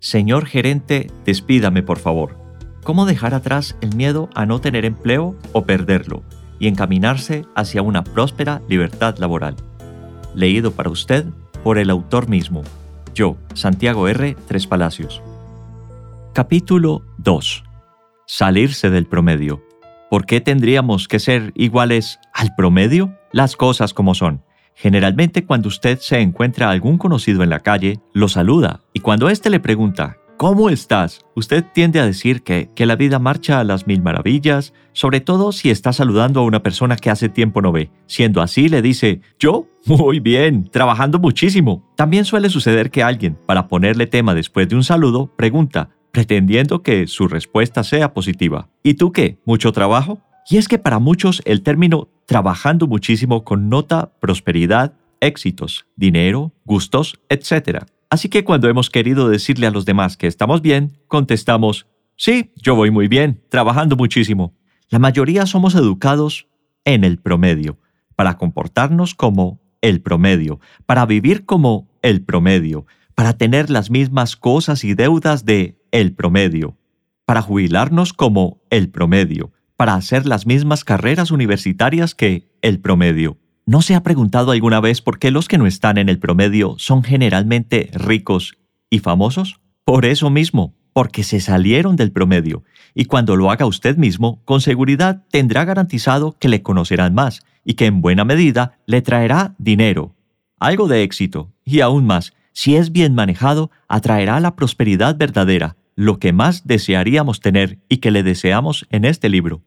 Señor gerente, despídame por favor. ¿Cómo dejar atrás el miedo a no tener empleo o perderlo y encaminarse hacia una próspera libertad laboral? Leído para usted por el autor mismo, yo, Santiago R. Tres Palacios. Capítulo 2. Salirse del promedio. ¿Por qué tendríamos que ser iguales al promedio? Las cosas como son. Generalmente cuando usted se encuentra a algún conocido en la calle, lo saluda y cuando éste le pregunta, ¿cómo estás? Usted tiende a decir que, que la vida marcha a las mil maravillas, sobre todo si está saludando a una persona que hace tiempo no ve. Siendo así, le dice, yo, muy bien, trabajando muchísimo. También suele suceder que alguien, para ponerle tema después de un saludo, pregunta, pretendiendo que su respuesta sea positiva. ¿Y tú qué? ¿Mucho trabajo? Y es que para muchos el término trabajando muchísimo connota prosperidad, éxitos, dinero, gustos, etc. Así que cuando hemos querido decirle a los demás que estamos bien, contestamos, sí, yo voy muy bien, trabajando muchísimo. La mayoría somos educados en el promedio, para comportarnos como el promedio, para vivir como el promedio, para tener las mismas cosas y deudas de el promedio, para jubilarnos como el promedio, para hacer las mismas carreras universitarias que el promedio. ¿No se ha preguntado alguna vez por qué los que no están en el promedio son generalmente ricos y famosos? Por eso mismo, porque se salieron del promedio, y cuando lo haga usted mismo, con seguridad tendrá garantizado que le conocerán más y que en buena medida le traerá dinero, algo de éxito, y aún más, si es bien manejado, atraerá la prosperidad verdadera, lo que más desearíamos tener y que le deseamos en este libro.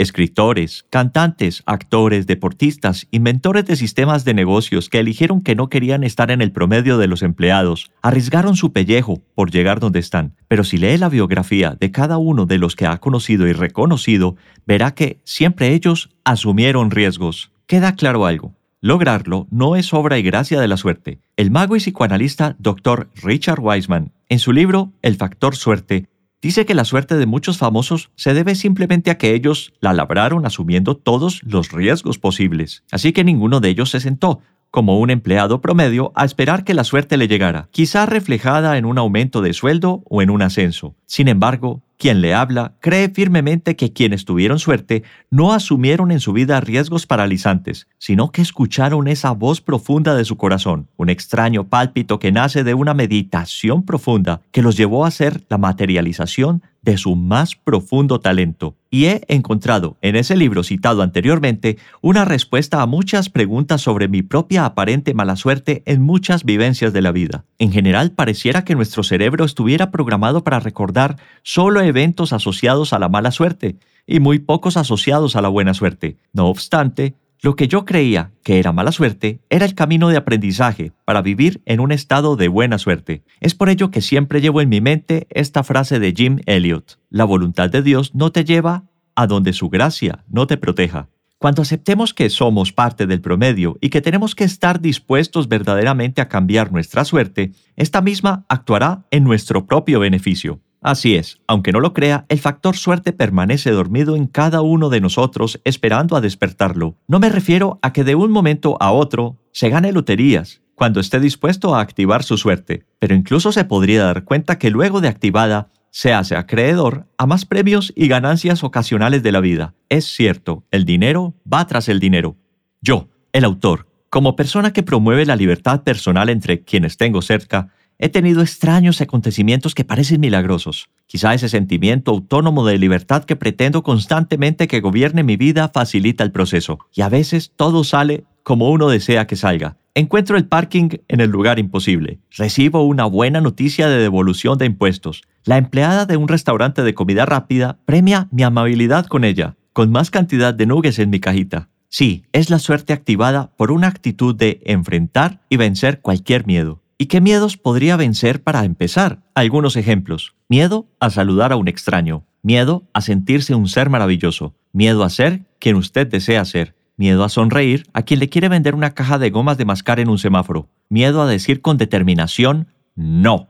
Escritores, cantantes, actores, deportistas, inventores de sistemas de negocios que eligieron que no querían estar en el promedio de los empleados, arriesgaron su pellejo por llegar donde están. Pero si lee la biografía de cada uno de los que ha conocido y reconocido, verá que siempre ellos asumieron riesgos. Queda claro algo. Lograrlo no es obra y gracia de la suerte. El mago y psicoanalista Dr. Richard Wiseman, en su libro El factor suerte, Dice que la suerte de muchos famosos se debe simplemente a que ellos la labraron asumiendo todos los riesgos posibles. Así que ninguno de ellos se sentó, como un empleado promedio, a esperar que la suerte le llegara, quizá reflejada en un aumento de sueldo o en un ascenso. Sin embargo, quien le habla cree firmemente que quienes tuvieron suerte no asumieron en su vida riesgos paralizantes, sino que escucharon esa voz profunda de su corazón, un extraño pálpito que nace de una meditación profunda que los llevó a ser la materialización de su más profundo talento. Y he encontrado en ese libro citado anteriormente una respuesta a muchas preguntas sobre mi propia aparente mala suerte en muchas vivencias de la vida. En general pareciera que nuestro cerebro estuviera programado para recordar solo eventos asociados a la mala suerte y muy pocos asociados a la buena suerte. No obstante, lo que yo creía que era mala suerte era el camino de aprendizaje para vivir en un estado de buena suerte. Es por ello que siempre llevo en mi mente esta frase de Jim Elliot. La voluntad de Dios no te lleva a donde su gracia no te proteja. Cuando aceptemos que somos parte del promedio y que tenemos que estar dispuestos verdaderamente a cambiar nuestra suerte, esta misma actuará en nuestro propio beneficio. Así es, aunque no lo crea, el factor suerte permanece dormido en cada uno de nosotros esperando a despertarlo. No me refiero a que de un momento a otro se gane loterías cuando esté dispuesto a activar su suerte, pero incluso se podría dar cuenta que luego de activada se hace acreedor a más premios y ganancias ocasionales de la vida. Es cierto, el dinero va tras el dinero. Yo, el autor, como persona que promueve la libertad personal entre quienes tengo cerca, He tenido extraños acontecimientos que parecen milagrosos. Quizá ese sentimiento autónomo de libertad que pretendo constantemente que gobierne mi vida facilita el proceso. Y a veces todo sale como uno desea que salga. Encuentro el parking en el lugar imposible. Recibo una buena noticia de devolución de impuestos. La empleada de un restaurante de comida rápida premia mi amabilidad con ella, con más cantidad de nuggets en mi cajita. Sí, es la suerte activada por una actitud de enfrentar y vencer cualquier miedo. ¿Y qué miedos podría vencer para empezar? Algunos ejemplos. Miedo a saludar a un extraño. Miedo a sentirse un ser maravilloso. Miedo a ser quien usted desea ser. Miedo a sonreír a quien le quiere vender una caja de gomas de mascar en un semáforo. Miedo a decir con determinación no.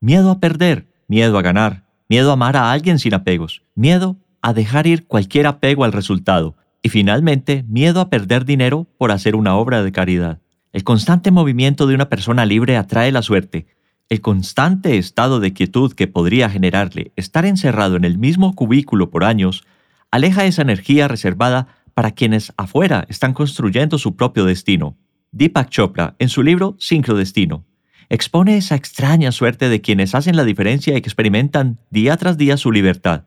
Miedo a perder. Miedo a ganar. Miedo a amar a alguien sin apegos. Miedo a dejar ir cualquier apego al resultado. Y finalmente, miedo a perder dinero por hacer una obra de caridad. El constante movimiento de una persona libre atrae la suerte. El constante estado de quietud que podría generarle estar encerrado en el mismo cubículo por años aleja esa energía reservada para quienes afuera están construyendo su propio destino. Deepak Chopra, en su libro Sincrodestino, expone esa extraña suerte de quienes hacen la diferencia y experimentan día tras día su libertad.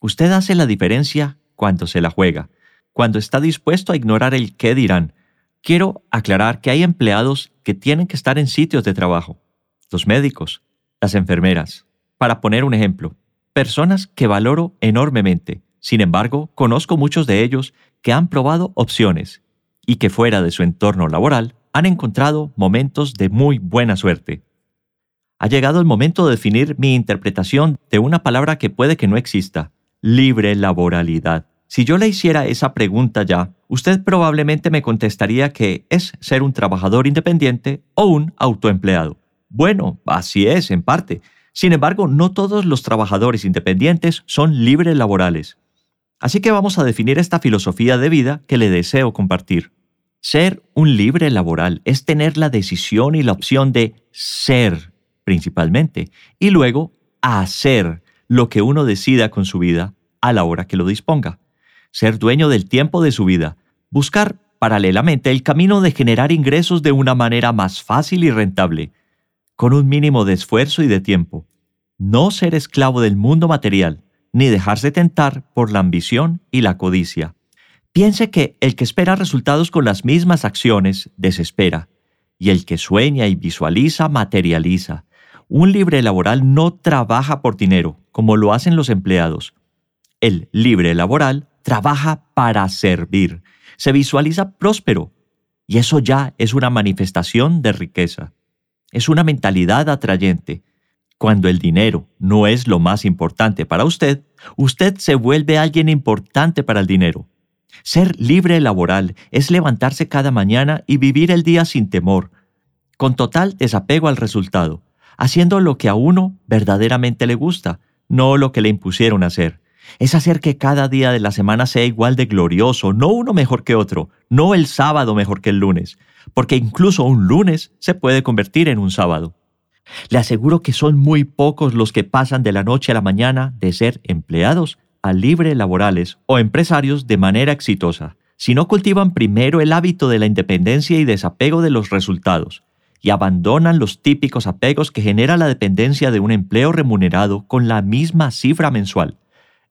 Usted hace la diferencia cuando se la juega, cuando está dispuesto a ignorar el qué dirán. Quiero aclarar que hay empleados que tienen que estar en sitios de trabajo. Los médicos, las enfermeras. Para poner un ejemplo, personas que valoro enormemente. Sin embargo, conozco muchos de ellos que han probado opciones y que fuera de su entorno laboral han encontrado momentos de muy buena suerte. Ha llegado el momento de definir mi interpretación de una palabra que puede que no exista, libre laboralidad. Si yo le hiciera esa pregunta ya, usted probablemente me contestaría que es ser un trabajador independiente o un autoempleado. Bueno, así es, en parte. Sin embargo, no todos los trabajadores independientes son libres laborales. Así que vamos a definir esta filosofía de vida que le deseo compartir. Ser un libre laboral es tener la decisión y la opción de ser, principalmente, y luego hacer lo que uno decida con su vida a la hora que lo disponga. Ser dueño del tiempo de su vida. Buscar, paralelamente, el camino de generar ingresos de una manera más fácil y rentable, con un mínimo de esfuerzo y de tiempo. No ser esclavo del mundo material, ni dejarse tentar por la ambición y la codicia. Piense que el que espera resultados con las mismas acciones desespera, y el que sueña y visualiza materializa. Un libre laboral no trabaja por dinero, como lo hacen los empleados. El libre laboral trabaja para servir, se visualiza próspero, y eso ya es una manifestación de riqueza. Es una mentalidad atrayente. Cuando el dinero no es lo más importante para usted, usted se vuelve alguien importante para el dinero. Ser libre laboral es levantarse cada mañana y vivir el día sin temor, con total desapego al resultado, haciendo lo que a uno verdaderamente le gusta, no lo que le impusieron hacer. Es hacer que cada día de la semana sea igual de glorioso, no uno mejor que otro, no el sábado mejor que el lunes, porque incluso un lunes se puede convertir en un sábado. Le aseguro que son muy pocos los que pasan de la noche a la mañana de ser empleados a libre laborales o empresarios de manera exitosa, si no cultivan primero el hábito de la independencia y desapego de los resultados, y abandonan los típicos apegos que genera la dependencia de un empleo remunerado con la misma cifra mensual,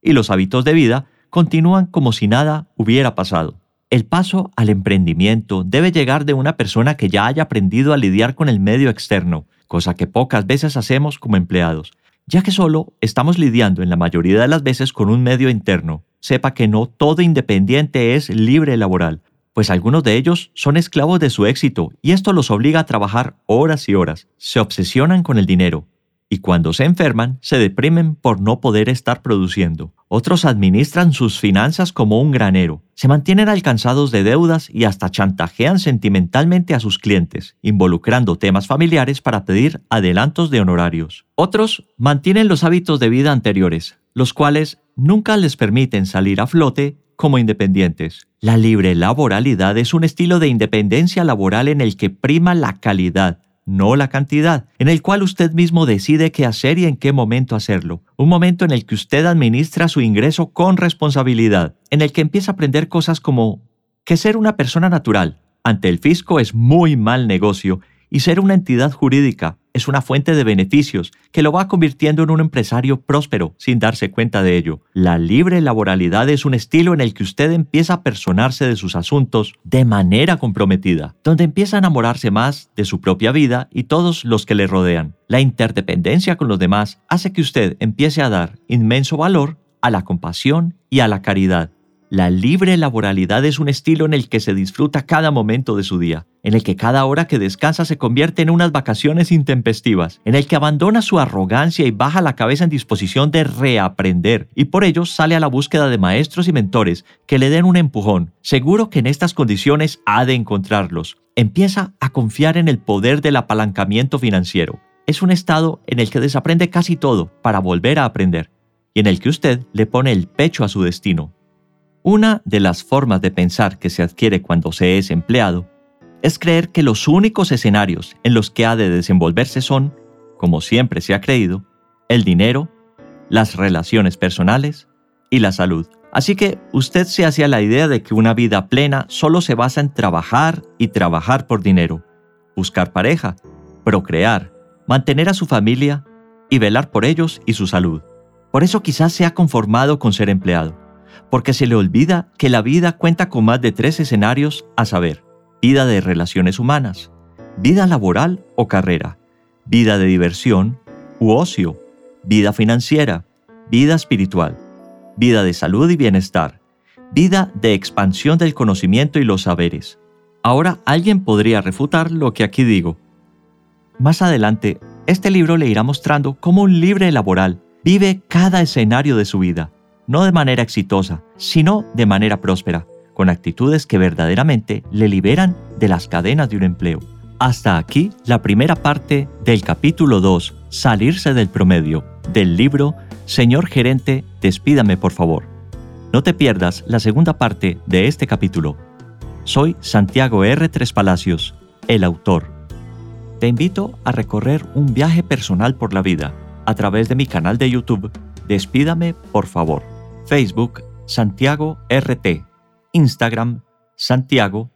y los hábitos de vida continúan como si nada hubiera pasado. El paso al emprendimiento debe llegar de una persona que ya haya aprendido a lidiar con el medio externo, cosa que pocas veces hacemos como empleados, ya que solo estamos lidiando en la mayoría de las veces con un medio interno. Sepa que no todo independiente es libre laboral, pues algunos de ellos son esclavos de su éxito y esto los obliga a trabajar horas y horas. Se obsesionan con el dinero, y cuando se enferman se deprimen por no poder estar produciendo. Otros administran sus finanzas como un granero, se mantienen alcanzados de deudas y hasta chantajean sentimentalmente a sus clientes, involucrando temas familiares para pedir adelantos de honorarios. Otros mantienen los hábitos de vida anteriores, los cuales nunca les permiten salir a flote como independientes. La libre laboralidad es un estilo de independencia laboral en el que prima la calidad, no la cantidad, en el cual usted mismo decide qué hacer y en qué momento hacerlo. Un momento en el que usted administra su ingreso con responsabilidad, en el que empieza a aprender cosas como que ser una persona natural ante el fisco es muy mal negocio y ser una entidad jurídica es una fuente de beneficios que lo va convirtiendo en un empresario próspero sin darse cuenta de ello. La libre laboralidad es un estilo en el que usted empieza a personarse de sus asuntos de manera comprometida, donde empieza a enamorarse más de su propia vida y todos los que le rodean. La interdependencia con los demás hace que usted empiece a dar inmenso valor a la compasión y a la caridad la libre laboralidad es un estilo en el que se disfruta cada momento de su día, en el que cada hora que descansa se convierte en unas vacaciones intempestivas, en el que abandona su arrogancia y baja la cabeza en disposición de reaprender, y por ello sale a la búsqueda de maestros y mentores que le den un empujón. Seguro que en estas condiciones ha de encontrarlos. Empieza a confiar en el poder del apalancamiento financiero. Es un estado en el que desaprende casi todo para volver a aprender, y en el que usted le pone el pecho a su destino una de las formas de pensar que se adquiere cuando se es empleado es creer que los únicos escenarios en los que ha de desenvolverse son como siempre se ha creído, el dinero, las relaciones personales y la salud. Así que usted se hacía la idea de que una vida plena solo se basa en trabajar y trabajar por dinero, buscar pareja, procrear, mantener a su familia y velar por ellos y su salud. Por eso quizás se ha conformado con ser empleado, porque se le olvida que la vida cuenta con más de tres escenarios a saber, vida de relaciones humanas, vida laboral o carrera, vida de diversión u ocio, vida financiera, vida espiritual, vida de salud y bienestar, vida de expansión del conocimiento y los saberes. Ahora alguien podría refutar lo que aquí digo. Más adelante, este libro le irá mostrando cómo un libre laboral vive cada escenario de su vida, no de manera exitosa, sino de manera próspera, con actitudes que verdaderamente le liberan de las cadenas de un empleo. Hasta aquí la primera parte del capítulo 2, Salirse del promedio, del libro Señor Gerente, despídame por favor. No te pierdas la segunda parte de este capítulo. Soy Santiago R. Tres Palacios, el autor. Te invito a recorrer un viaje personal por la vida a través de mi canal de YouTube Despídame por favor. Facebook Santiago RT. Instagram Santiago-RT-